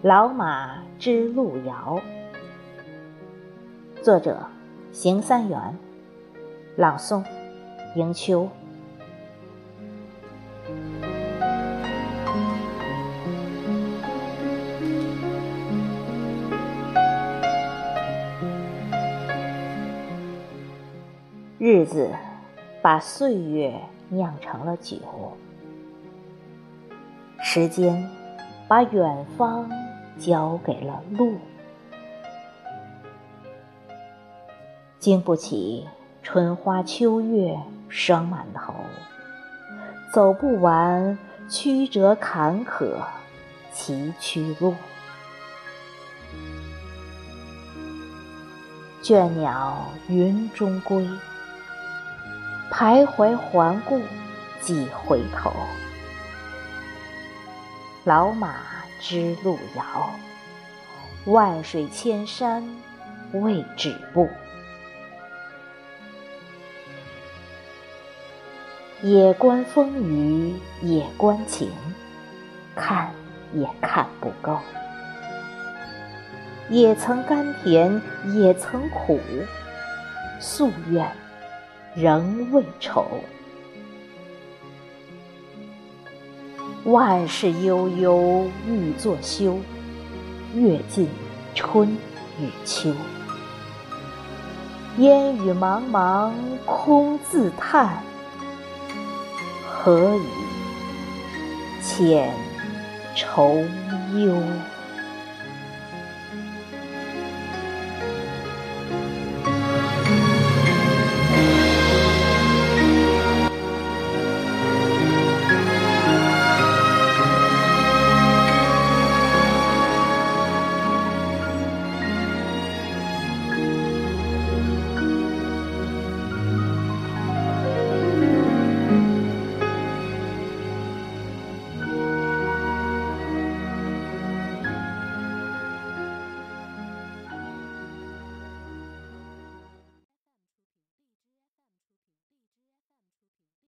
老马知路遥，作者：邢三元，朗诵：迎秋。日子把岁月酿成了酒，时间把远方。交给了路，经不起春花秋月霜满头，走不完曲折坎坷崎岖路。倦鸟云中归，徘徊环顾几回头。老马。知路遥，万水千山未止步。也观风雨，也观情，看也看不够。也曾甘甜，也曾苦，夙愿仍未酬。万事悠悠欲作休，月尽春与秋。烟雨茫茫空自叹，何以遣愁忧？